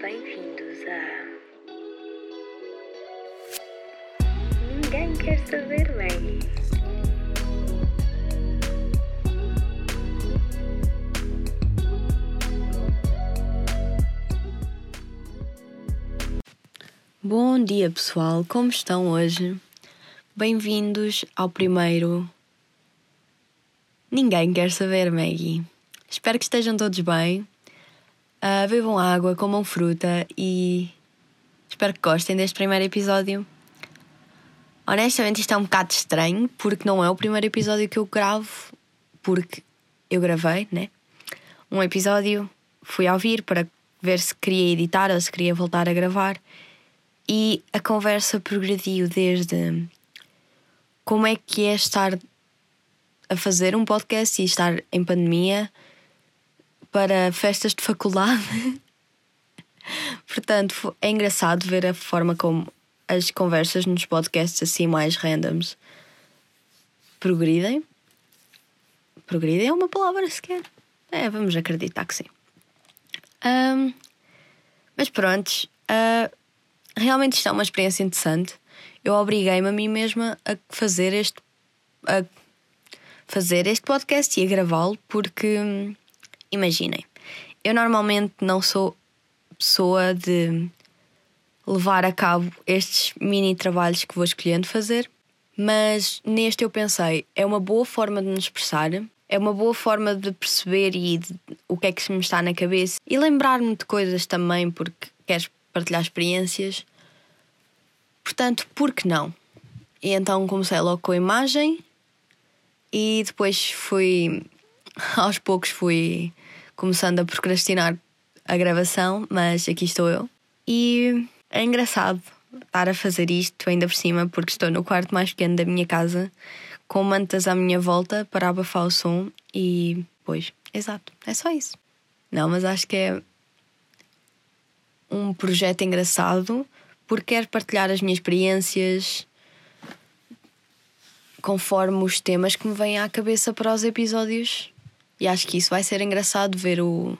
Bem-vindos a. Ninguém quer saber, Maggie. Bom dia, pessoal. Como estão hoje? Bem-vindos ao primeiro. Ninguém quer saber, Maggie. Espero que estejam todos bem. Uh, bebam água, comam fruta e espero que gostem deste primeiro episódio. Honestamente, isto é um bocado estranho porque não é o primeiro episódio que eu gravo, porque eu gravei, né? Um episódio, fui a ouvir para ver se queria editar ou se queria voltar a gravar e a conversa progrediu desde como é que é estar a fazer um podcast e estar em pandemia para festas de faculdade. Portanto, é engraçado ver a forma como as conversas nos podcasts assim mais randoms progridem. Progridem é uma palavra sequer. É, vamos acreditar que sim. Um, mas pronto, uh, realmente isto é uma experiência interessante. Eu obriguei-me a mim mesma a fazer este a fazer este podcast e a gravá-lo porque imaginem, eu normalmente não sou pessoa de levar a cabo estes mini trabalhos que vou escolhendo fazer, mas neste eu pensei, é uma boa forma de me expressar, é uma boa forma de perceber e de, o que é que me está na cabeça e lembrar-me de coisas também porque queres partilhar experiências Portanto, por que não? E então comecei logo com a imagem e depois fui, aos poucos, fui começando a procrastinar a gravação, mas aqui estou eu. E é engraçado estar a fazer isto ainda por cima, porque estou no quarto mais pequeno da minha casa, com mantas à minha volta para abafar o som e. Pois, exato, é só isso. Não, mas acho que é um projeto engraçado porque quero partilhar as minhas experiências conforme os temas que me vêm à cabeça para os episódios. E acho que isso vai ser engraçado ver o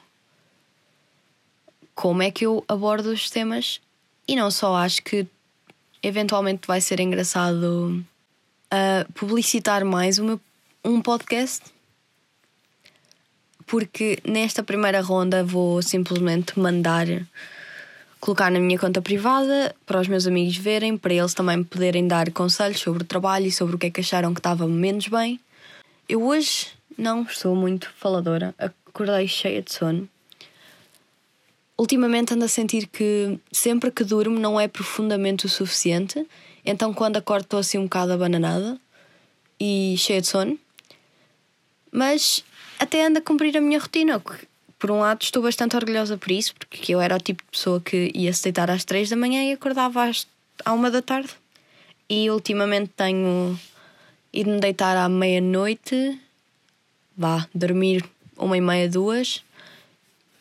como é que eu abordo os temas. E não só, acho que eventualmente vai ser engraçado uh, publicitar mais meu, um podcast. Porque nesta primeira ronda vou simplesmente mandar colocar na minha conta privada para os meus amigos verem, para eles também me poderem dar conselhos sobre o trabalho e sobre o que é que acharam que estava menos bem. Eu hoje não sou muito faladora, acordei cheia de sono. Ultimamente ando a sentir que sempre que durmo não é profundamente o suficiente, então quando acordo estou assim um bocado abananada e cheia de sono. Mas até ando a cumprir a minha rotina, por um lado, estou bastante orgulhosa por isso, porque eu era o tipo de pessoa que ia se deitar às três da manhã e acordava às, uma da tarde. E ultimamente tenho ido me deitar à meia-noite, vá, dormir uma e meia, duas,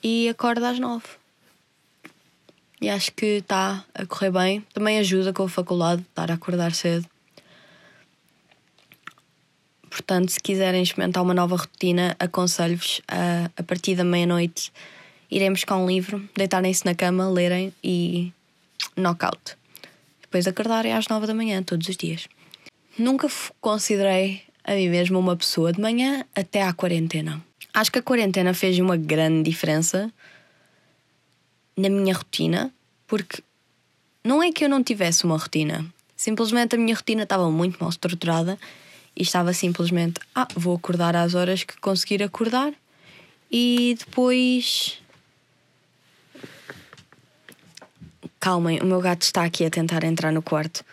e acordo às nove. E acho que está a correr bem. Também ajuda com a faculdade, estar a acordar cedo. Portanto, se quiserem experimentar uma nova rotina, aconselho-vos a, a partir da meia-noite irem buscar um livro, deitarem-se na cama, lerem e knockout. Depois acordarem às nove da manhã, todos os dias. Nunca considerei a mim mesma uma pessoa de manhã até à quarentena. Acho que a quarentena fez uma grande diferença na minha rotina, porque não é que eu não tivesse uma rotina, simplesmente a minha rotina estava muito mal estruturada e estava simplesmente, ah, vou acordar às horas que conseguir acordar e depois. Calmem, o meu gato está aqui a tentar entrar no quarto.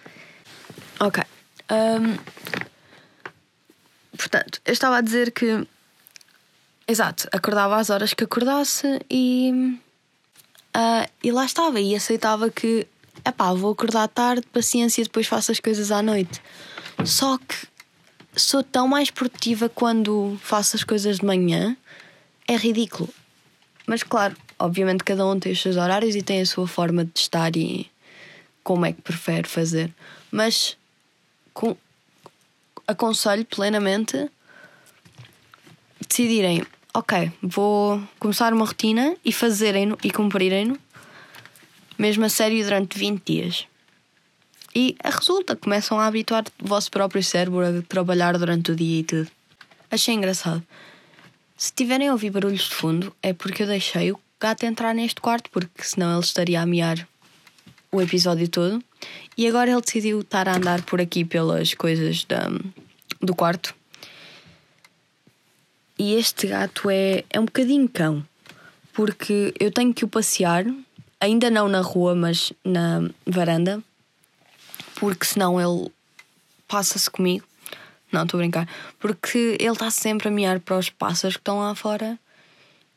Ok. Um... Portanto, eu estava a dizer que. Exato, acordava às horas que acordasse e. Uh, e lá estava, e aceitava que. Epá, vou acordar tarde, paciência, depois faço as coisas à noite. Só que sou tão mais produtiva quando faço as coisas de manhã. É ridículo. Mas claro, obviamente cada um tem os seus horários e tem a sua forma de estar e como é que prefere fazer. Mas com, aconselho plenamente decidirem, ok, vou começar uma rotina e fazerem-no e cumprirem-no mesmo a sério durante 20 dias. E resulta, começam a habituar o vosso próprio cérebro a trabalhar durante o dia e tudo. Achei engraçado. Se tiverem a ouvir barulhos de fundo, é porque eu deixei o gato entrar neste quarto, porque senão ele estaria a miar o episódio todo. E agora ele decidiu estar a andar por aqui pelas coisas da, do quarto. E este gato é, é um bocadinho cão, porque eu tenho que o passear, ainda não na rua, mas na varanda, porque senão ele passa-se comigo. Não, estou a brincar. Porque ele está sempre a miar para os pássaros que estão lá fora.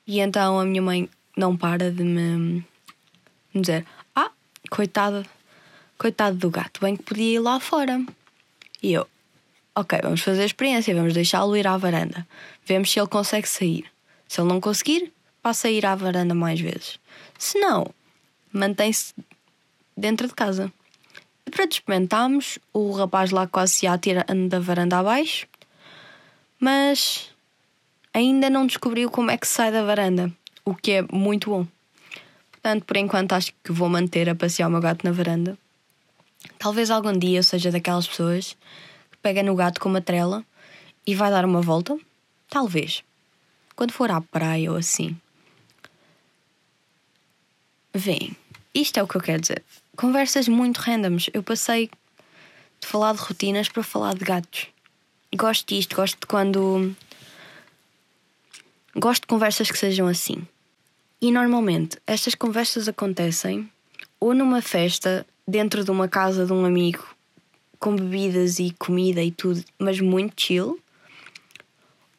E então a minha mãe não para de me dizer: Ah, coitado, coitado do gato, bem que podia ir lá fora. E eu: Ok, vamos fazer a experiência, vamos deixá-lo ir à varanda. Vemos se ele consegue sair. Se ele não conseguir, passa a ir à varanda mais vezes. Se não, mantém-se dentro de casa. E pronto, experimentámos. O rapaz lá quase se ia tirando da varanda abaixo, mas ainda não descobriu como é que sai da varanda, o que é muito bom. Portanto, por enquanto, acho que vou manter a passear o meu gato na varanda. Talvez algum dia eu seja daquelas pessoas que pega no gato com uma trela e vai dar uma volta. Talvez. Quando for à praia ou assim. Vem. Isto é o que eu quero dizer. Conversas muito randoms. Eu passei de falar de rotinas para falar de gatos. Gosto disto, gosto de quando. Gosto de conversas que sejam assim. E normalmente estas conversas acontecem ou numa festa dentro de uma casa de um amigo com bebidas e comida e tudo, mas muito chill,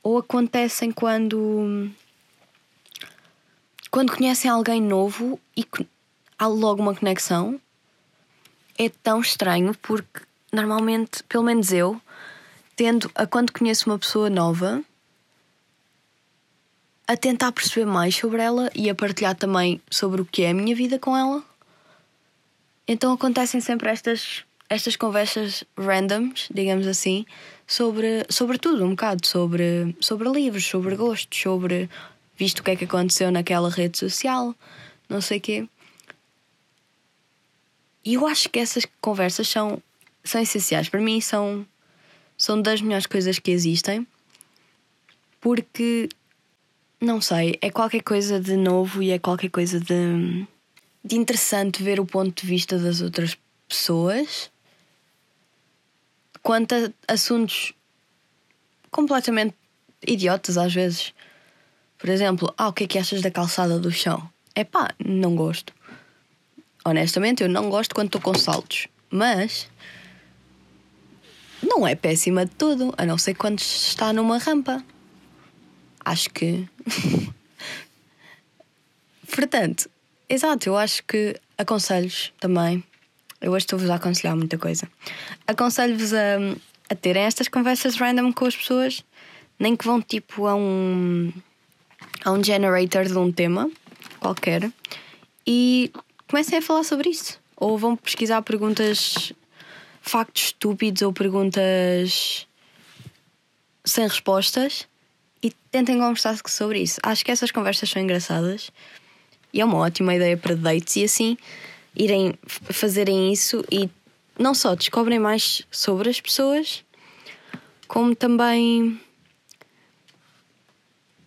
ou acontecem quando quando conhecem alguém novo e há logo uma conexão. É tão estranho porque normalmente, pelo menos eu, tendo a quando conheço uma pessoa nova a tentar perceber mais sobre ela e a partilhar também sobre o que é a minha vida com ela. Então acontecem sempre estas estas conversas randoms, digamos assim, sobre, sobre tudo, um bocado, sobre, sobre livros, sobre gostos, sobre visto o que é que aconteceu naquela rede social, não sei o quê. E eu acho que essas conversas são, são essenciais. Para mim, são, são das melhores coisas que existem, porque, não sei, é qualquer coisa de novo e é qualquer coisa de, de interessante ver o ponto de vista das outras pessoas quanto a assuntos completamente idiotas às vezes. Por exemplo, ah, o que é que achas da calçada do chão? É pá, não gosto. Honestamente, eu não gosto quando estou com saltos. Mas não é péssima de tudo, a não ser quando está numa rampa. Acho que. Portanto, exato, eu acho que aconselhos também eu hoje estou-vos a aconselhar muita coisa. Aconselho-vos a, a terem estas conversas random com as pessoas, nem que vão tipo a um, a um generator de um tema qualquer e comecem a falar sobre isso. Ou vão pesquisar perguntas, factos estúpidos ou perguntas sem respostas e tentem conversar sobre isso. Acho que essas conversas são engraçadas e é uma ótima ideia para dates e assim irem fazerem isso e não só descobrem mais sobre as pessoas, como também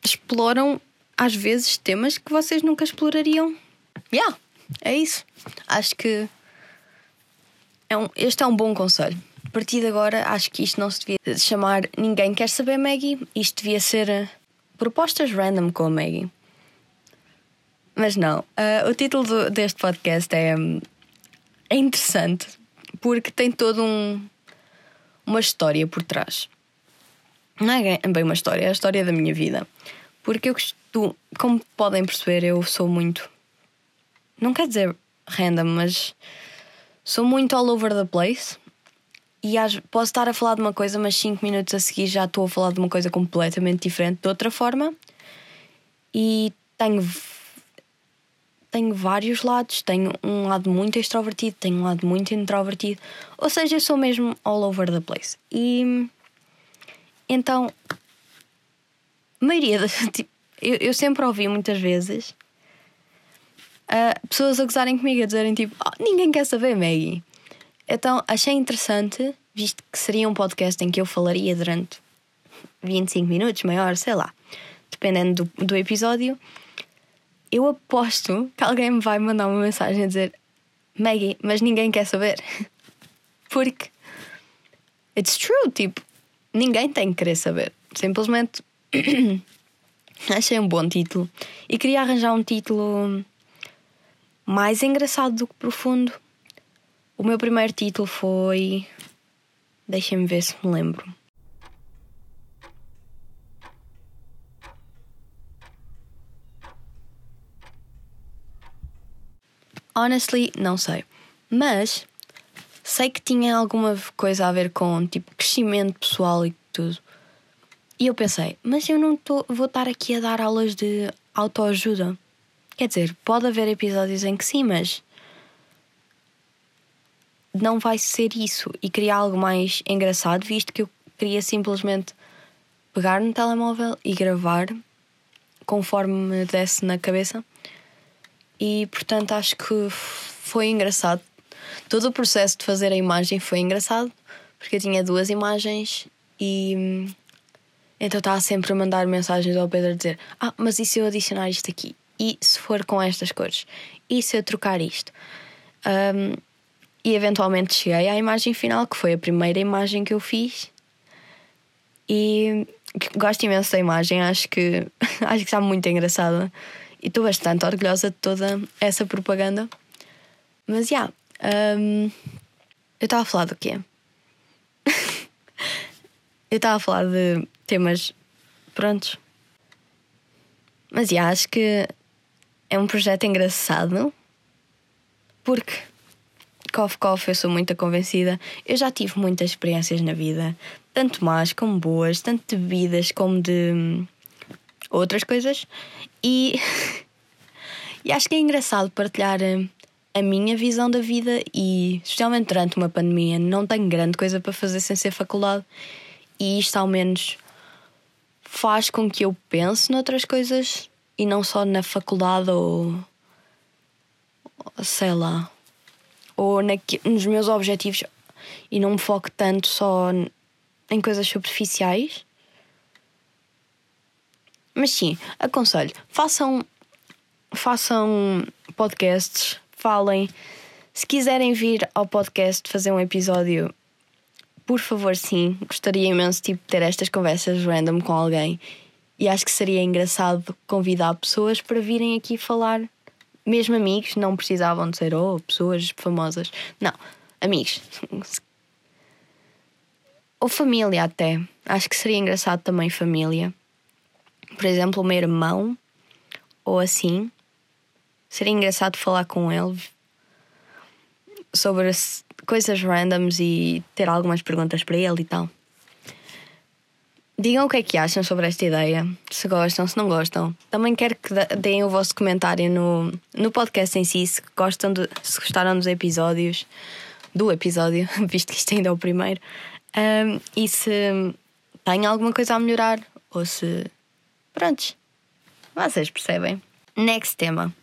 exploram às vezes temas que vocês nunca explorariam. Yeah, é isso. Acho que é um, este é um bom conselho. A partir de agora, acho que isto não se devia chamar Ninguém Quer Saber Maggie. Isto devia ser uh, propostas random com a Maggie. Mas não. Uh, o título do, deste podcast é, é interessante porque tem todo um uma história por trás. Não é bem uma história, é a história da minha vida. Porque eu costumo, como podem perceber, eu sou muito. Não quer dizer random, mas sou muito all over the place. E posso estar a falar de uma coisa, mas 5 minutos a seguir já estou a falar de uma coisa completamente diferente, de outra forma. E tenho tenho vários lados. Tenho um lado muito extrovertido, tenho um lado muito introvertido. Ou seja, sou mesmo all over the place. E então, a maioria das. Tipo, eu, eu sempre ouvi muitas vezes uh, pessoas a gozarem comigo, a dizerem tipo, oh, ninguém quer saber, Maggie. Então achei interessante, visto que seria um podcast em que eu falaria durante 25 minutos, maior, sei lá, dependendo do, do episódio. Eu aposto que alguém me vai mandar uma mensagem a dizer Maggie, mas ninguém quer saber. Porque it's true, tipo, ninguém tem que querer saber. Simplesmente achei um bom título e queria arranjar um título mais engraçado do que profundo. O meu primeiro título foi. Deixem-me ver se me lembro. Honestly, não sei. Mas sei que tinha alguma coisa a ver com tipo crescimento pessoal e tudo. E eu pensei, mas eu não tô, vou estar aqui a dar aulas de autoajuda. Quer dizer, pode haver episódios em que sim, mas não vai ser isso. E queria algo mais engraçado, visto que eu queria simplesmente pegar no telemóvel e gravar conforme me desse na cabeça. E portanto acho que foi engraçado. Todo o processo de fazer a imagem foi engraçado, porque eu tinha duas imagens e então estava sempre a mandar mensagens ao Pedro a dizer: Ah, mas e se eu adicionar isto aqui? E se for com estas cores? E se eu trocar isto? Um, e eventualmente cheguei à imagem final, que foi a primeira imagem que eu fiz. E gosto imenso da imagem, acho que, acho que está muito engraçada. E estou bastante orgulhosa de toda essa propaganda. Mas já, yeah, um, eu estava a falar do quê? eu estava a falar de temas prontos. Mas já, yeah, acho que é um projeto engraçado porque cof cof eu sou muito convencida. Eu já tive muitas experiências na vida, tanto más como boas, tanto de bebidas como de hum, outras coisas. E, e acho que é engraçado partilhar hum, a minha visão da vida e, especialmente durante uma pandemia, não tenho grande coisa para fazer sem ser faculdade. E isto ao menos faz com que eu pense noutras coisas e não só na faculdade ou sei lá ou nos meus objetivos e não me foco tanto só em coisas superficiais. Mas sim, aconselho, façam façam podcasts, falem. Se quiserem vir ao podcast fazer um episódio por favor, sim. Gostaria imenso tipo, ter estas conversas random com alguém. E acho que seria engraçado convidar pessoas para virem aqui falar. Mesmo amigos, não precisavam de ser oh, pessoas famosas. Não, amigos. Ou família até. Acho que seria engraçado também família. Por exemplo, o meu irmão. Ou assim. Seria engraçado falar com ele sobre coisas randoms e ter algumas perguntas para ele e tal. Digam o que é que acham sobre esta ideia, se gostam, se não gostam. Também quero que deem o vosso comentário no, no podcast em si, se, gostam se gostaram dos episódios, do episódio, visto que isto ainda é o primeiro, um, e se têm alguma coisa a melhorar, ou se. Prontos, vocês percebem. Next tema.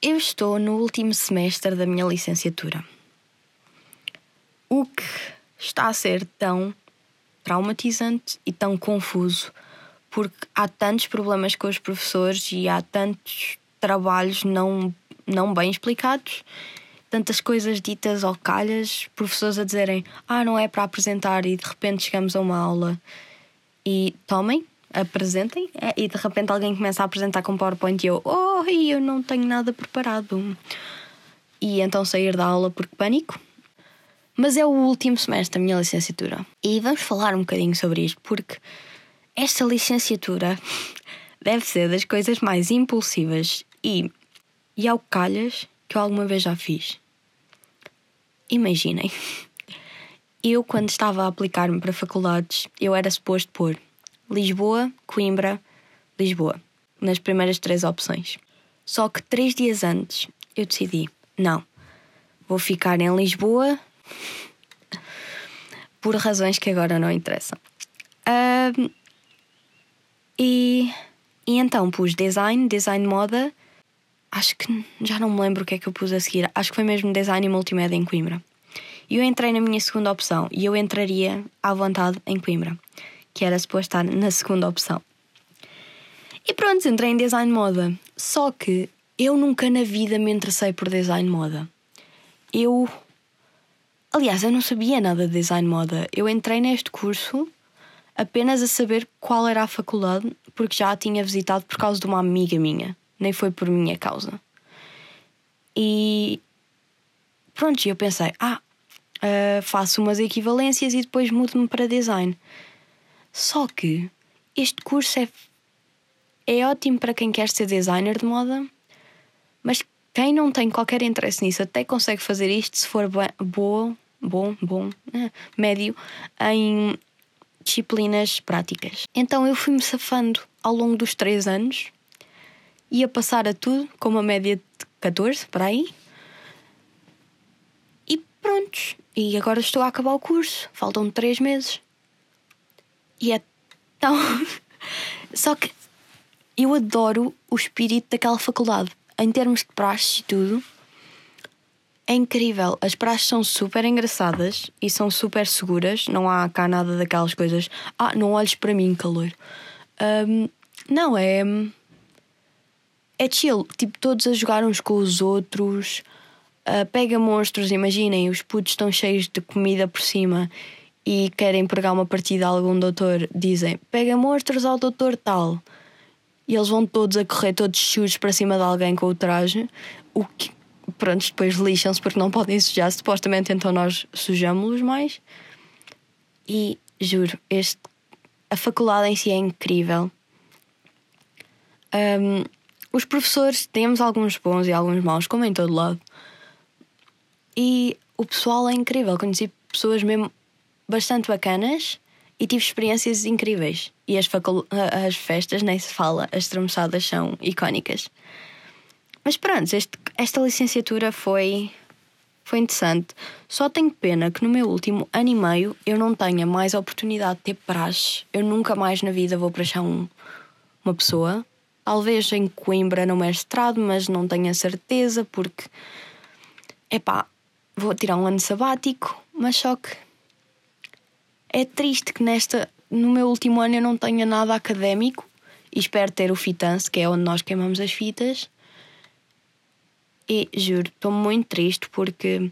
Eu estou no último semestre da minha licenciatura o que está a ser tão traumatizante e tão confuso, porque há tantos problemas com os professores e há tantos trabalhos não, não bem explicados, tantas coisas ditas ao calhas, professores a dizerem ah, não é para apresentar e de repente chegamos a uma aula e tomem, apresentem é, e de repente alguém começa a apresentar com PowerPoint e eu, oh, eu não tenho nada preparado. E então sair da aula porque pânico mas é o último semestre da minha licenciatura. E vamos falar um bocadinho sobre isto, porque esta licenciatura deve ser das coisas mais impulsivas e, e ao calhas que eu alguma vez já fiz. Imaginem, eu quando estava a aplicar-me para faculdades, eu era suposto pôr Lisboa, Coimbra, Lisboa, nas primeiras três opções. Só que três dias antes eu decidi, não, vou ficar em Lisboa, por razões que agora não interessam. Um, e, e então pus design, design moda acho que já não me lembro o que é que eu pus a seguir. Acho que foi mesmo design e multimédia em Coimbra. E eu entrei na minha segunda opção e eu entraria à vontade em Coimbra, que era suposto estar na segunda opção. E pronto, entrei em design moda. Só que eu nunca na vida me interessei por design moda. Eu. Aliás, eu não sabia nada de design moda. Eu entrei neste curso apenas a saber qual era a faculdade, porque já a tinha visitado por causa de uma amiga minha, nem foi por minha causa. E pronto, eu pensei, ah, uh, faço umas equivalências e depois mudo-me para design. Só que este curso é, é ótimo para quem quer ser designer de moda, mas quem não tem qualquer interesse nisso até consegue fazer isto se for bom, bom, bom, eh, médio em disciplinas práticas. Então eu fui-me safando ao longo dos três anos, ia passar a tudo com uma média de 14 para aí. E prontos. E agora estou a acabar o curso, faltam três meses. E é tão. Só que eu adoro o espírito daquela faculdade. Em termos de praxes e tudo, é incrível. As praxes são super engraçadas e são super seguras. Não há cá nada daquelas coisas. Ah, não olhes para mim, calor. Um, não, é. É chill. Tipo, todos a jogar uns com os outros. Uh, pega monstros, imaginem, os putos estão cheios de comida por cima e querem pregar uma partida a algum doutor. Dizem: pega monstros ao doutor tal. E eles vão todos a correr, todos sujos para cima de alguém com o traje. O que pronto, depois lixam-se porque não podem sujar, supostamente então nós sujamos-los mais. E juro, este, a faculdade em si é incrível. Um, os professores temos alguns bons e alguns maus, como em todo lado. E o pessoal é incrível. Conheci pessoas mesmo bastante bacanas e tive experiências incríveis. E as, as festas, nem se fala, as tramoçadas são icónicas. Mas pronto, este, esta licenciatura foi, foi interessante. Só tenho pena que no meu último ano e meio eu não tenha mais a oportunidade de ter praxe. Eu nunca mais na vida vou um, uma pessoa. Talvez em Coimbra no mestrado, mas não tenho a certeza porque. Epá, vou tirar um ano sabático, mas só que. É triste que nesta, no meu último ano eu não tenha nada académico e espero ter o FITANCE, que é onde nós queimamos as fitas e juro, estou muito triste porque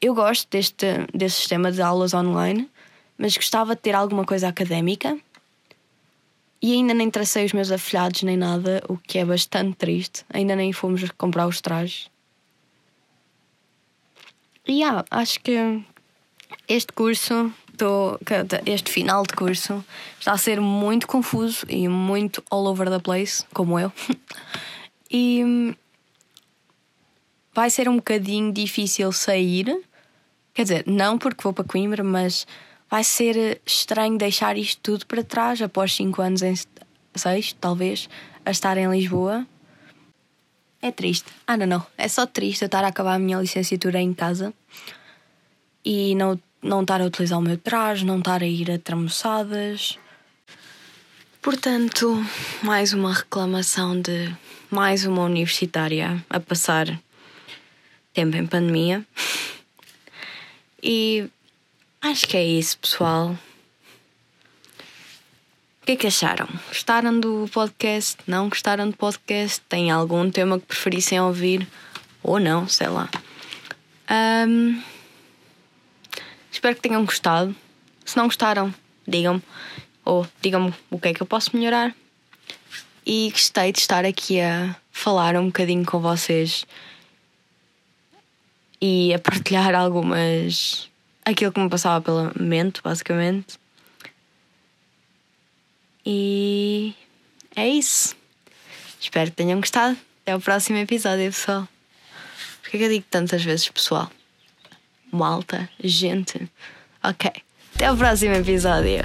eu gosto deste, deste sistema de aulas online, mas gostava de ter alguma coisa académica e ainda nem tracei os meus afilhados nem nada, o que é bastante triste. Ainda nem fomos comprar os trajes. E yeah, acho que este curso, tô, este final de curso, está a ser muito confuso e muito all over the place, como eu. E vai ser um bocadinho difícil sair. Quer dizer, não porque vou para Coimbra, mas vai ser estranho deixar isto tudo para trás após 5 anos em 6, talvez, a estar em Lisboa. É triste. Ah, não, não. É só triste eu estar a acabar a minha licenciatura em casa e não, não estar a utilizar o meu traje, não estar a ir a tramoçadas. Portanto, mais uma reclamação de mais uma universitária a passar tempo em pandemia. E acho que é isso, pessoal. O que é que acharam? Gostaram do podcast? Não gostaram do podcast? Tem algum tema que preferissem ouvir? Ou não, sei lá. Um, espero que tenham gostado. Se não gostaram, digam-me. Ou digam-me o que é que eu posso melhorar. E gostei de estar aqui a falar um bocadinho com vocês e a partilhar algumas. aquilo que me passava pela mente, basicamente. E é isso. Espero que tenham gostado. Até o próximo episódio, pessoal. Por que é eu digo tantas vezes pessoal? Malta, gente. Ok. Até o próximo episódio.